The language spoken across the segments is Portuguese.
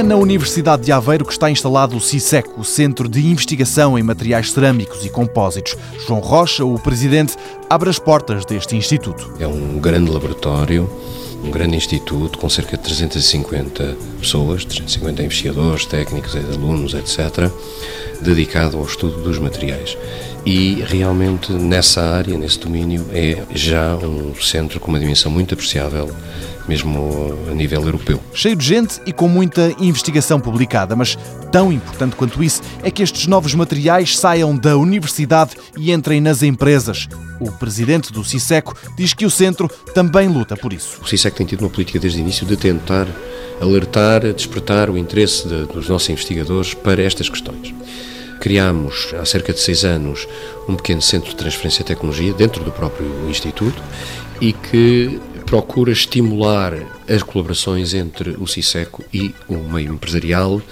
É na Universidade de Aveiro que está instalado o CISEC, o Centro de Investigação em Materiais Cerâmicos e Compósitos. João Rocha, o presidente, abre as portas deste instituto. É um grande laboratório, um grande instituto com cerca de 350 pessoas, 350 investigadores, técnicos, alunos, etc., dedicado ao estudo dos materiais. E realmente nessa área, nesse domínio, é já um centro com uma dimensão muito apreciável mesmo a nível europeu. Cheio de gente e com muita investigação publicada, mas tão importante quanto isso é que estes novos materiais saiam da universidade e entrem nas empresas. O presidente do CISECO diz que o centro também luta por isso. O CISECO tem tido uma política desde o início de tentar alertar, despertar o interesse de, dos nossos investigadores para estas questões. Criámos, há cerca de seis anos, um pequeno centro de transferência de tecnologia dentro do próprio Instituto e que procura estimular as colaborações entre o CISECO e o meio empresarial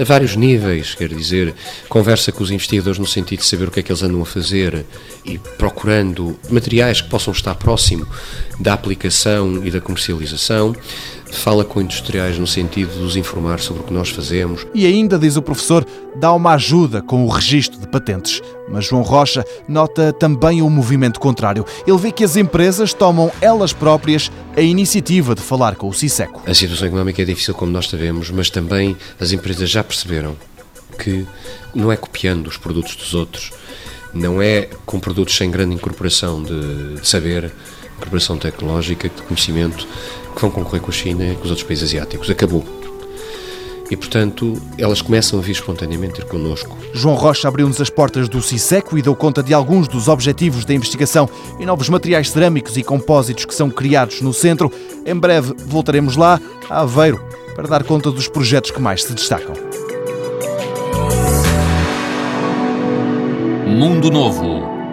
a vários níveis, quer dizer, conversa com os investigadores no sentido de saber o que é que eles andam a fazer e procurando materiais que possam estar próximo da aplicação e da comercialização, fala com industriais no sentido de os informar sobre o que nós fazemos. E ainda, diz o professor, dá uma ajuda com o registro de patentes. Mas João Rocha nota também o movimento contrário. Ele vê que as empresas tomam elas próprias a iniciativa de falar com o CISECO. A situação económica é difícil, como nós sabemos, mas também as empresas já perceberam que não é copiando os produtos dos outros, não é com produtos sem grande incorporação de saber, incorporação tecnológica, de conhecimento, que vão concorrer com a China e com os outros países asiáticos. Acabou. E, portanto, elas começam a vir espontaneamente ter connosco. João Rocha abriu-nos as portas do CISECO e deu conta de alguns dos objetivos da investigação em novos materiais cerâmicos e compósitos que são criados no centro. Em breve voltaremos lá, a Aveiro, para dar conta dos projetos que mais se destacam. Mundo Novo,